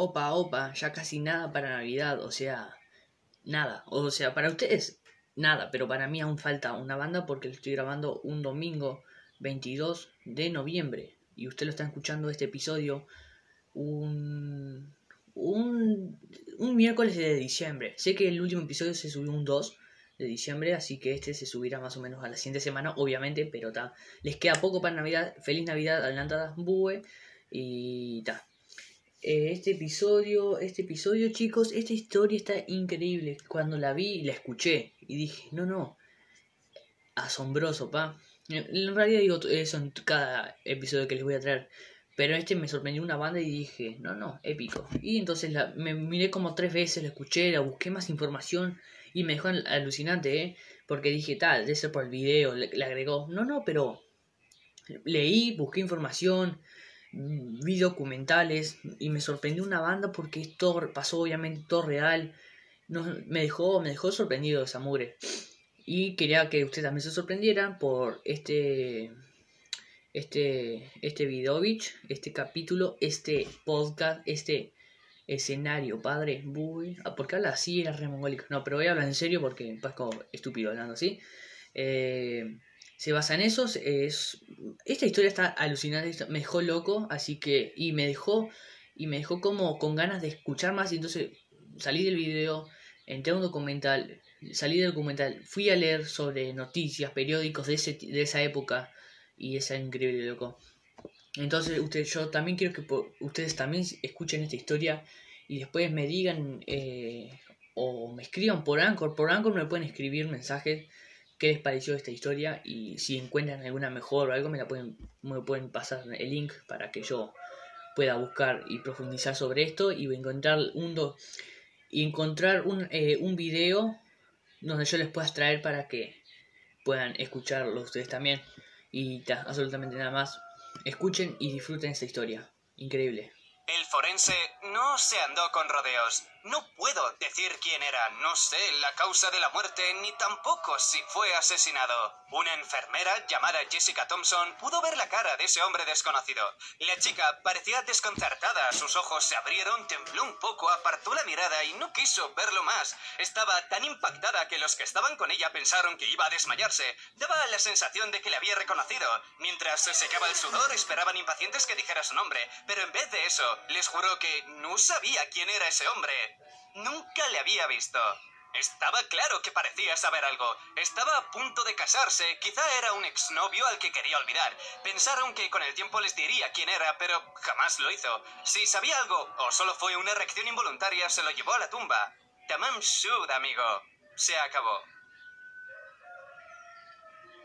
Opa, opa, ya casi nada para Navidad, o sea, nada. O sea, para ustedes, nada, pero para mí aún falta una banda porque lo estoy grabando un domingo 22 de noviembre. Y usted lo está escuchando este episodio un, un, un miércoles de diciembre. Sé que el último episodio se subió un 2 de diciembre, así que este se subirá más o menos a la siguiente semana, obviamente, pero ta, les queda poco para Navidad. Feliz Navidad, adelantada, bue, y ta. Eh, este episodio, este episodio, chicos, esta historia está increíble. Cuando la vi, la escuché y dije, no, no, asombroso, pa. En realidad digo eso en cada episodio que les voy a traer. Pero este me sorprendió una banda y dije, no, no, épico. Y entonces me miré como tres veces, la escuché, la busqué más información y me dejó alucinante, ¿eh? Porque dije, tal, debe ser por el video, le, agregó. No, no, pero leí, busqué información, vi documentales y me sorprendió una banda porque esto pasó obviamente todo real. No, me dejó, me dejó sorprendido esa mugre. Y quería que usted también se sorprendiera por este este este videovich, este capítulo, este podcast, este escenario, padre. Uy, ah, ¿Por qué habla así? Era re mongólico. No, pero voy a hablar en serio porque como estúpido hablando así. Eh, se basa en eso. Es, esta historia está alucinante, me dejó loco, así que. Y me dejó. Y me dejó como con ganas de escuchar más. Y entonces salí del video, entré a un documental, salí del documental, fui a leer sobre noticias, periódicos de, ese, de esa época. Y es increíble, loco. Entonces, usted, yo también quiero que ustedes también escuchen esta historia y después me digan eh, o me escriban por Anchor. Por Anchor me pueden escribir mensajes qué les pareció esta historia y si encuentran alguna mejor o algo me la pueden, me pueden pasar el link para que yo pueda buscar y profundizar sobre esto y encontrar un do, y encontrar un, eh, un video donde yo les pueda traer para que puedan escucharlo ustedes también y absolutamente nada más Escuchen y disfruten esta historia. Increíble. El forense no se andó con rodeos. No puedo decir quién era, no sé la causa de la muerte, ni tampoco si fue asesinado. Una enfermera llamada Jessica Thompson pudo ver la cara de ese hombre desconocido. La chica parecía desconcertada, sus ojos se abrieron, tembló un poco, apartó la mirada y no quiso verlo más. Estaba tan impactada que los que estaban con ella pensaron que iba a desmayarse. Daba la sensación de que le había reconocido. Mientras se secaba el sudor, esperaban impacientes que dijera su nombre, pero en vez de eso, les juró que no sabía quién era ese hombre. Nunca le había visto. Estaba claro que parecía saber algo. Estaba a punto de casarse. Quizá era un exnovio al que quería olvidar. Pensaron que con el tiempo les diría quién era, pero jamás lo hizo. Si sabía algo, o solo fue una reacción involuntaria, se lo llevó a la tumba. Tamam Shud, amigo. Se acabó.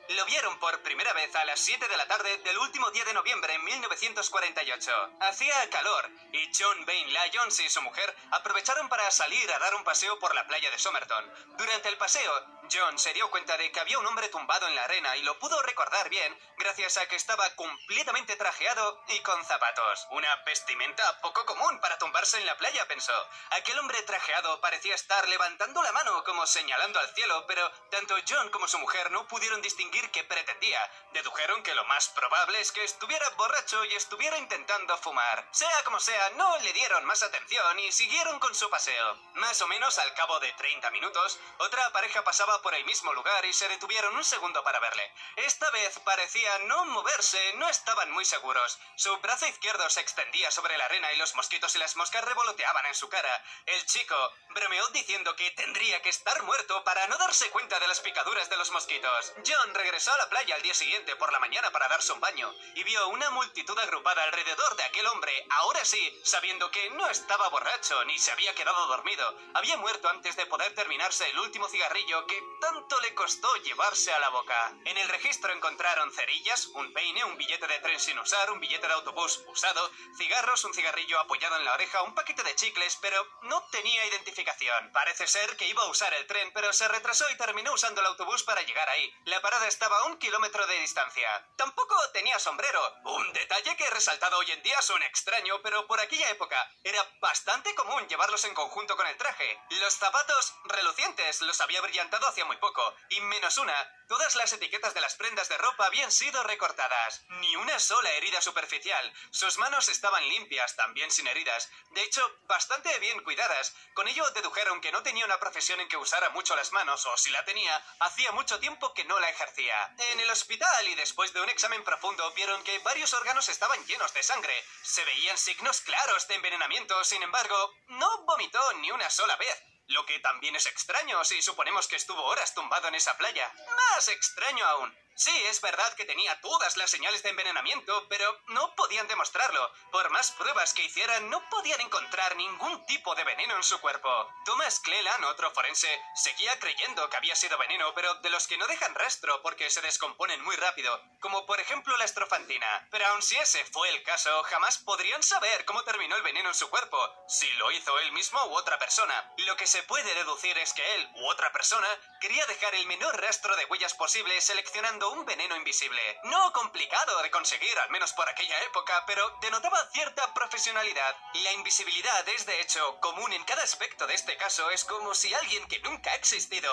Lo vieron por primera vez a las 7 de la tarde del último día de noviembre en 1948. Hacía calor y John Bain Lyons y su mujer aprovecharon para salir a dar un paseo por la playa de Somerton. Durante el paseo, John se dio cuenta de que había un hombre tumbado en la arena y lo pudo recordar bien gracias a que estaba completamente trajeado y con zapatos. Una vestimenta poco común para tumbarse en la playa, pensó. Aquel hombre trajeado parecía estar levantando la mano como señalando al cielo, pero tanto John como su mujer no pudieron distinguir qué pretendía. Dedujeron que lo más probable es que estuviera borracho y estuviera intentando fumar. Sea como sea, no le dieron más atención y siguieron con su paseo. Más o menos al cabo de 30 minutos, otra pareja pasaba por el mismo lugar y se detuvieron un segundo para verle. Esta vez parecía no moverse, no estaban muy seguros. Su brazo izquierdo se extendía sobre la arena y los mosquitos y las moscas revoloteaban en su cara. El chico bromeó diciendo que tendría que estar muerto para no darse cuenta de las picaduras de los mosquitos. John regresó a la playa al día siguiente por la mañana para darse un baño y vio una multitud agrupada alrededor de aquel hombre, ahora sí, sabiendo que no estaba borracho ni se había quedado dormido. Había muerto antes de poder terminarse el último cigarrillo que tanto le costó llevarse a la boca. En el registro encontraron cerillas, un peine, un billete de tren sin usar, un billete de autobús usado, cigarros, un cigarrillo apoyado en la oreja, un paquete de chicles, pero no tenía identificación. Parece ser que iba a usar el tren, pero se retrasó y terminó usando el autobús para llegar ahí. La parada estaba a un kilómetro de distancia. Tampoco tenía sombrero, un detalle que resaltado hoy en día es un extraño, pero por aquella época era bastante común llevarlos en conjunto con el traje. Los zapatos relucientes los había brillantado hacía muy poco, y menos una, todas las etiquetas de las prendas de ropa habían sido recortadas. Ni una sola herida superficial. Sus manos estaban limpias, también sin heridas. De hecho, bastante bien cuidadas. Con ello dedujeron que no tenía una profesión en que usara mucho las manos, o si la tenía, hacía mucho tiempo que no la ejercía. En el hospital y después de un examen profundo vieron que varios órganos estaban llenos de sangre. Se veían signos claros de envenenamiento, sin embargo, no vomitó ni una sola vez. Lo que también es extraño si suponemos que estuvo horas tumbado en esa playa. Más extraño aún. Sí, es verdad que tenía todas las señales de envenenamiento, pero no podían demostrarlo. Por más pruebas que hicieran, no podían encontrar ningún tipo de veneno en su cuerpo. Thomas Cleland, otro forense, seguía creyendo que había sido veneno, pero de los que no dejan rastro porque se descomponen muy rápido, como por ejemplo la estrofantina. Pero aun si ese fue el caso, jamás podrían saber cómo terminó el veneno en su cuerpo, si lo hizo él mismo u otra persona. Lo que se puede deducir es que él u otra persona quería dejar el menor rastro de huellas posible seleccionando un veneno invisible. No complicado de conseguir, al menos por aquella época, pero denotaba cierta profesionalidad. La invisibilidad es, de hecho, común en cada aspecto de este caso. Es como si alguien que nunca ha existido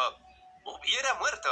hubiera muerto.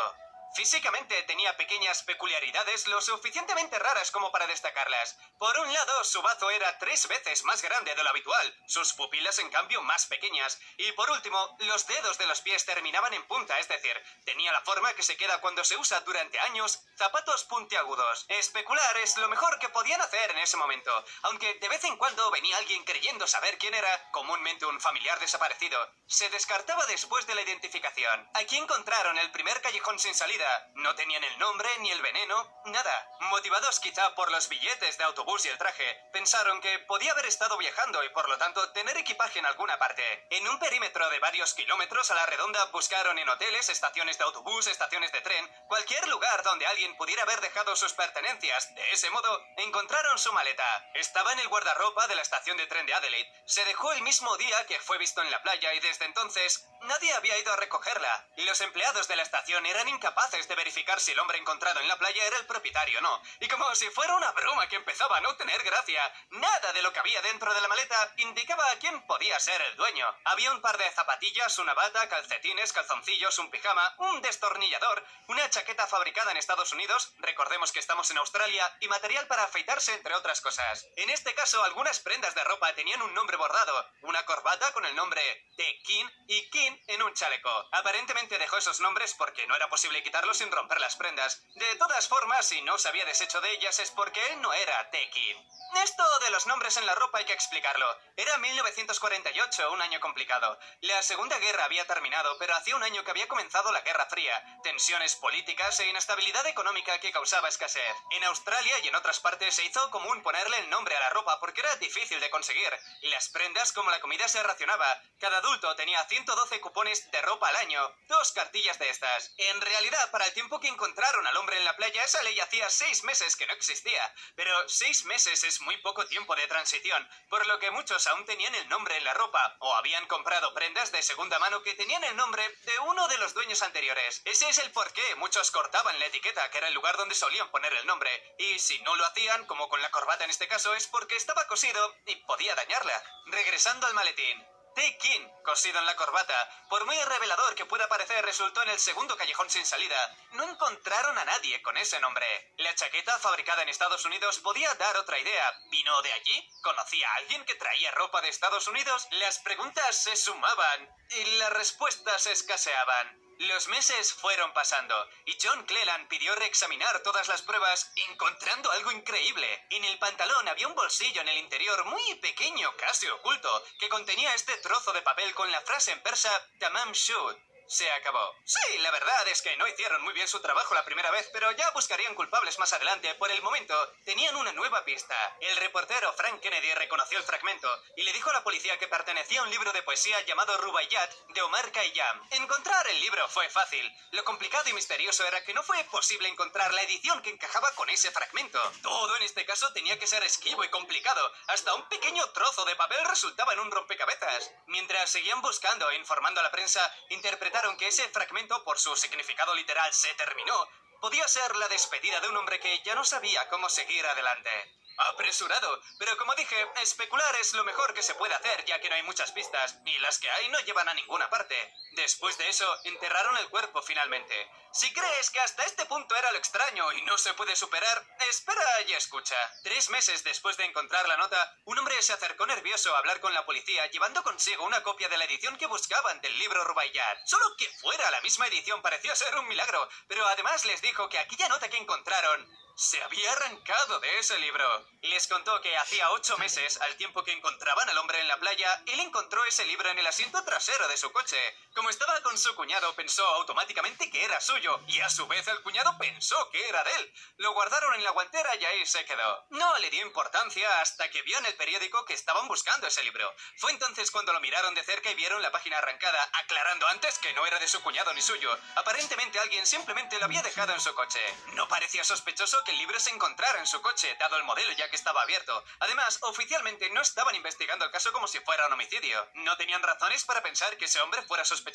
Físicamente tenía pequeñas peculiaridades lo suficientemente raras como para destacarlas. Por un lado, su bazo era tres veces más grande de lo habitual, sus pupilas en cambio más pequeñas, y por último, los dedos de los pies terminaban en punta, es decir, tenía la forma que se queda cuando se usa durante años zapatos puntiagudos. Especular es lo mejor que podían hacer en ese momento, aunque de vez en cuando venía alguien creyendo saber quién era, comúnmente un familiar desaparecido. Se descartaba después de la identificación. Aquí encontraron el primer callejón sin salida no tenían el nombre, ni el veneno, nada. Motivados quizá por los billetes de autobús y el traje, pensaron que podía haber estado viajando y por lo tanto tener equipaje en alguna parte. En un perímetro de varios kilómetros a la redonda buscaron en hoteles, estaciones de autobús, estaciones de tren, cualquier lugar donde alguien pudiera haber dejado sus pertenencias. De ese modo, encontraron su maleta. Estaba en el guardarropa de la estación de tren de Adelaide. Se dejó el mismo día que fue visto en la playa y desde entonces nadie había ido a recogerla. Los empleados de la estación eran incapaces de verificar si el hombre encontrado en la playa era el propietario o no. Y como si fuera una broma que empezaba a no tener gracia, nada de lo que había dentro de la maleta indicaba a quién podía ser el dueño. Había un par de zapatillas, una bata, calcetines, calzoncillos, un pijama, un destornillador, una chaqueta fabricada en Estados Unidos, recordemos que estamos en Australia, y material para afeitarse, entre otras cosas. En este caso, algunas prendas de ropa tenían un nombre bordado, una corbata con el nombre de King y King en un chaleco. Aparentemente dejó esos nombres porque no era posible quitar sin romper las prendas. De todas formas, si no se había deshecho de ellas es porque él no era Teki. Esto de los nombres en la ropa hay que explicarlo. Era 1948, un año complicado. La Segunda Guerra había terminado, pero hacía un año que había comenzado la Guerra Fría, tensiones políticas e inestabilidad económica que causaba escasez. En Australia y en otras partes se hizo común ponerle el nombre a la ropa porque era difícil de conseguir. Las prendas como la comida se racionaba. Cada adulto tenía 112 cupones de ropa al año, dos cartillas de estas. En realidad, para el tiempo que encontraron al hombre en la playa, esa ley hacía seis meses que no existía. Pero seis meses es muy poco tiempo de transición, por lo que muchos aún tenían el nombre en la ropa, o habían comprado prendas de segunda mano que tenían el nombre de uno de los dueños anteriores. Ese es el por qué muchos cortaban la etiqueta, que era el lugar donde solían poner el nombre. Y si no lo hacían, como con la corbata en este caso, es porque estaba cosido y podía dañarla. Regresando al maletín. King, cosido en la corbata, por muy revelador que pueda parecer, resultó en el segundo callejón sin salida. No encontraron a nadie con ese nombre. La chaqueta, fabricada en Estados Unidos, podía dar otra idea. ¿Vino de allí? ¿Conocía a alguien que traía ropa de Estados Unidos? Las preguntas se sumaban y las respuestas escaseaban. Los meses fueron pasando y John Cleland pidió reexaminar todas las pruebas, encontrando algo increíble. En el pantalón había un bolsillo en el interior muy pequeño, casi oculto, que contenía este trozo de papel con la frase en persa Tamam Shud, se acabó. Sí, la verdad es que no hicieron muy bien su trabajo la primera vez, pero ya buscarían culpables más adelante. Por el momento, tenían una nueva pista. El reportero Frank Kennedy reconoció el fragmento y le dijo a la policía que pertenecía a un libro de poesía llamado Rubaiyat de Omar Khayyam. Encontrar el libro fue fácil. Lo complicado y misterioso era que no fue posible encontrar la edición que encajaba con ese fragmento. Todo en este caso tenía que ser esquivo y complicado. Hasta un pequeño trozo de papel resultaba en un rompecabezas. Mientras seguían buscando e informando a la prensa, interpretaron que ese fragmento, por su significado literal, se terminó, podía ser la despedida de un hombre que ya no sabía cómo seguir adelante. Apresurado. Pero como dije, especular es lo mejor que se puede hacer, ya que no hay muchas pistas, y las que hay no llevan a ninguna parte. Después de eso, enterraron el cuerpo finalmente. Si crees que hasta este punto era lo extraño y no se puede superar, espera y escucha. Tres meses después de encontrar la nota, un hombre se acercó nervioso a hablar con la policía, llevando consigo una copia de la edición que buscaban del libro Rubaiyat. Solo que fuera la misma edición pareció ser un milagro, pero además les dijo que aquella nota que encontraron se había arrancado de ese libro. Les contó que hacía ocho meses, al tiempo que encontraban al hombre en la playa, él encontró ese libro en el asiento trasero de su coche. Como estaba con su cuñado, pensó automáticamente que era suyo, y a su vez el cuñado pensó que era de él. Lo guardaron en la guantera y ahí se quedó. No le dio importancia hasta que vio en el periódico que estaban buscando ese libro. Fue entonces cuando lo miraron de cerca y vieron la página arrancada, aclarando antes que no era de su cuñado ni suyo. Aparentemente alguien simplemente lo había dejado en su coche. No parecía sospechoso que el libro se encontrara en su coche, dado el modelo ya que estaba abierto. Además, oficialmente no estaban investigando el caso como si fuera un homicidio. No tenían razones para pensar que ese hombre fuera sospechoso,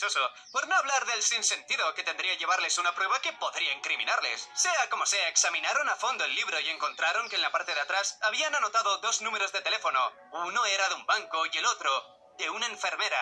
por no hablar del sinsentido que tendría llevarles una prueba que podría incriminarles. Sea como sea, examinaron a fondo el libro y encontraron que en la parte de atrás habían anotado dos números de teléfono. Uno era de un banco y el otro de una enfermera,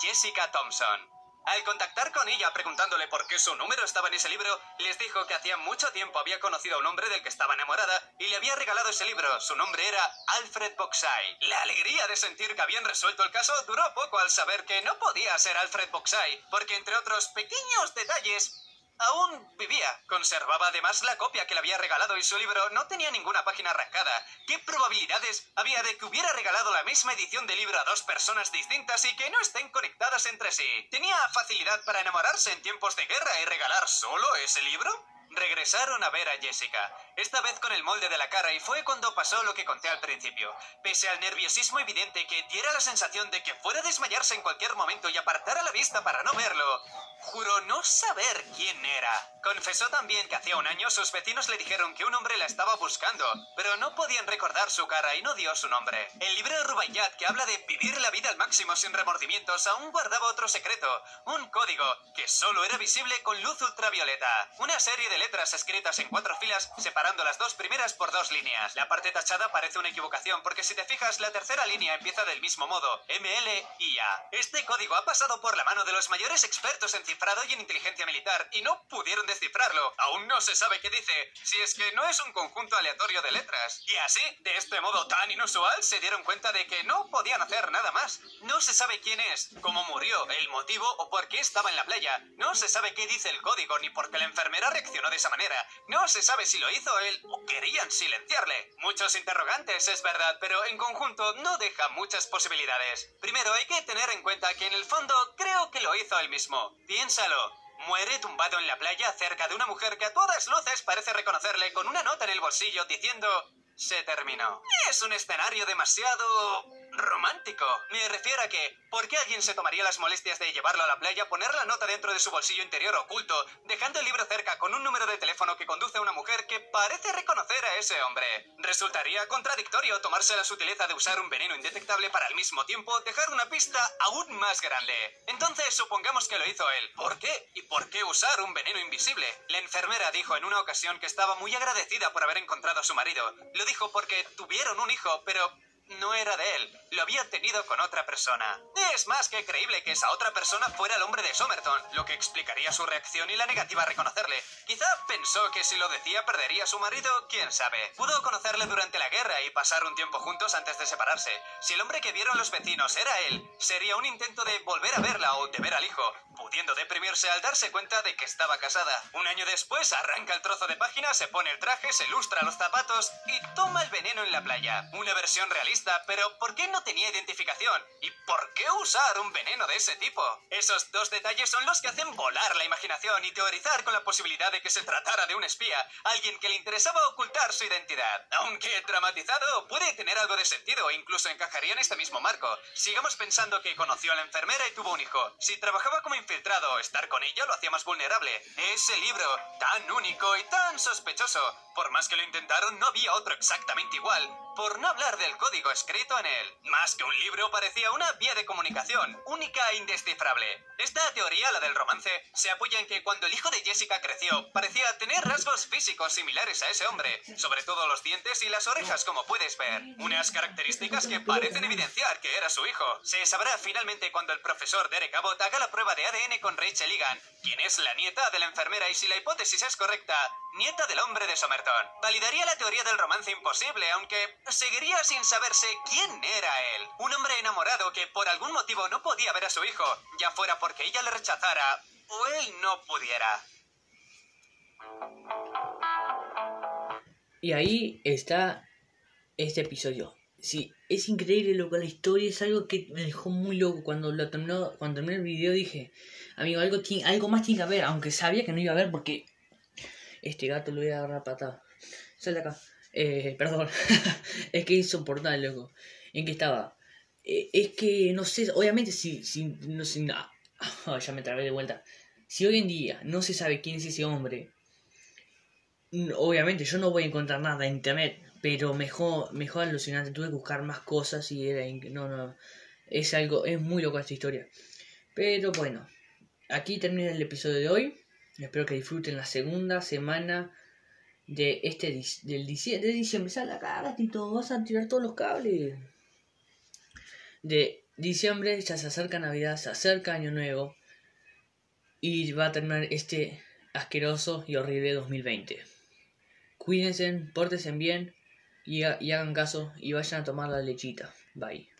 Jessica Thompson. Al contactar con ella preguntándole por qué su número estaba en ese libro, les dijo que hacía mucho tiempo había conocido a un hombre del que estaba enamorada y le había regalado ese libro. Su nombre era Alfred Boxay. La alegría de sentir que habían resuelto el caso duró poco al saber que no podía ser Alfred Boxay, porque entre otros pequeños detalles Aún vivía. Conservaba además la copia que le había regalado y su libro no tenía ninguna página arrancada. ¿Qué probabilidades había de que hubiera regalado la misma edición de libro a dos personas distintas y que no estén conectadas entre sí? ¿Tenía facilidad para enamorarse en tiempos de guerra y regalar solo ese libro? Regresaron a ver a Jessica, esta vez con el molde de la cara, y fue cuando pasó lo que conté al principio. Pese al nerviosismo evidente que diera la sensación de que fuera a desmayarse en cualquier momento y apartara la vista para no verlo, juró no saber quién era. Confesó también que hacía un año sus vecinos le dijeron que un hombre la estaba buscando, pero no podían recordar su cara y no dio su nombre. El libro de Rubaiyat, que habla de vivir la vida al máximo sin remordimientos, aún guardaba otro secreto, un código que solo era visible con luz ultravioleta. Una serie de letras escritas en cuatro filas, separando las dos primeras por dos líneas. La parte tachada parece una equivocación, porque si te fijas, la tercera línea empieza del mismo modo, ML y A. Este código ha pasado por la mano de los mayores expertos en cifrado y en inteligencia militar, y no pudieron descifrarlo. Aún no se sabe qué dice, si es que no es un conjunto aleatorio de letras. Y así, de este modo tan inusual, se dieron cuenta de que no podían hacer nada más. No se sabe quién es, cómo murió, el motivo o por qué estaba en la playa. No se sabe qué dice el código ni por qué la enfermera reaccionó de esa manera. No se sabe si lo hizo él o querían silenciarle. Muchos interrogantes, es verdad, pero en conjunto no deja muchas posibilidades. Primero hay que tener en cuenta que en el fondo creo que lo hizo él mismo. Piénsalo. Muere tumbado en la playa cerca de una mujer que a todas luces parece reconocerle con una nota en el bolsillo diciendo se terminó. Es un escenario demasiado romántico. Me refiero a que, ¿por qué alguien se tomaría las molestias de llevarlo a la playa, poner la nota dentro de su bolsillo interior oculto, dejando el libro cerca con un número de teléfono que conduce a una mujer que parece reconocer a ese hombre? Resultaría contradictorio tomarse la sutileza de usar un veneno indetectable para al mismo tiempo dejar una pista aún más grande. Entonces supongamos que lo hizo él. ¿Por qué? ¿Y por qué usar un veneno invisible? La enfermera dijo en una ocasión que estaba muy agradecida por haber encontrado a su marido. Lo dijo porque tuvieron un hijo, pero no era de él, lo había tenido con otra persona. Es más que creíble que esa otra persona fuera el hombre de Somerton, lo que explicaría su reacción y la negativa a reconocerle. Quizá pensó que si lo decía perdería a su marido, quién sabe. Pudo conocerle durante la guerra y pasar un tiempo juntos antes de separarse. Si el hombre que vieron los vecinos era él, sería un intento de volver a verla o de ver al hijo, pudiendo deprimirse al darse cuenta de que estaba casada. Un año después arranca el trozo de página, se pone el traje, se lustra los zapatos y toma el veneno en la playa. Una versión realista, pero ¿por qué no tenía identificación? ¿Y por qué usar un veneno de ese tipo? Esos dos detalles son los que hacen volar la imaginación y teorizar con la posibilidad de que se tratara de un espía, alguien que le interesaba ocultar su identidad. Aunque dramatizado, puede tener algo de sentido e incluso encajaría en este mismo marco. Sigamos pensando que conoció a la enfermera y tuvo un hijo. Si trabajaba como infiltrado, estar con ella lo hacía más vulnerable. Ese libro, tan único y tan sospechoso, por más que lo intentaron, no había otro exactamente igual. Por no hablar del código escrito en él. Más que un libro, parecía una vía de comunicación, única e indescifrable. Esta teoría, la del romance, se apoya en que cuando el hijo de Jessica creció, parecía tener rasgos físicos similares a ese hombre, sobre todo los dientes y las orejas, como puedes ver. Unas características que parecen evidenciar que era su hijo. Se sabrá finalmente cuando el profesor Derek Abbott haga la prueba de ADN con Rachel Egan, quien es la nieta de la enfermera y si la hipótesis es correcta, nieta del hombre de Somerton. Validaría la teoría del romance imposible, aunque seguiría sin saberse quién era él. Un hombre enamorado que por algún motivo no podía ver a su hijo, ya fuera porque ella le rechazara o él no pudiera. Y ahí está este episodio. Sí, es increíble loco, la historia es algo que me dejó muy loco. Cuando lo terminó, cuando terminé el video dije, amigo, algo, algo más tiene que haber, aunque sabía que no iba a haber porque este gato lo voy a agarrar patada. Sal acá. Eh, perdón. es que es insoportable, loco. ¿En qué estaba? Eh, es que, no sé, obviamente si, si no sé, no, ya me trabé de vuelta. Si hoy en día no se sabe quién es ese hombre, obviamente yo no voy a encontrar nada en internet, pero mejor, mejor alucinante. Tuve que buscar más cosas y era, no, no, es algo, es muy loco esta historia. Pero bueno, aquí termina el episodio de hoy. Espero que disfruten la segunda semana de este del de diciembre. Sal acá, gatito, vas a tirar todos los cables. De diciembre ya se acerca Navidad, se acerca Año Nuevo. Y va a terminar este asqueroso y horrible 2020. Cuídense, pórtense bien y hagan caso y vayan a tomar la lechita. Bye.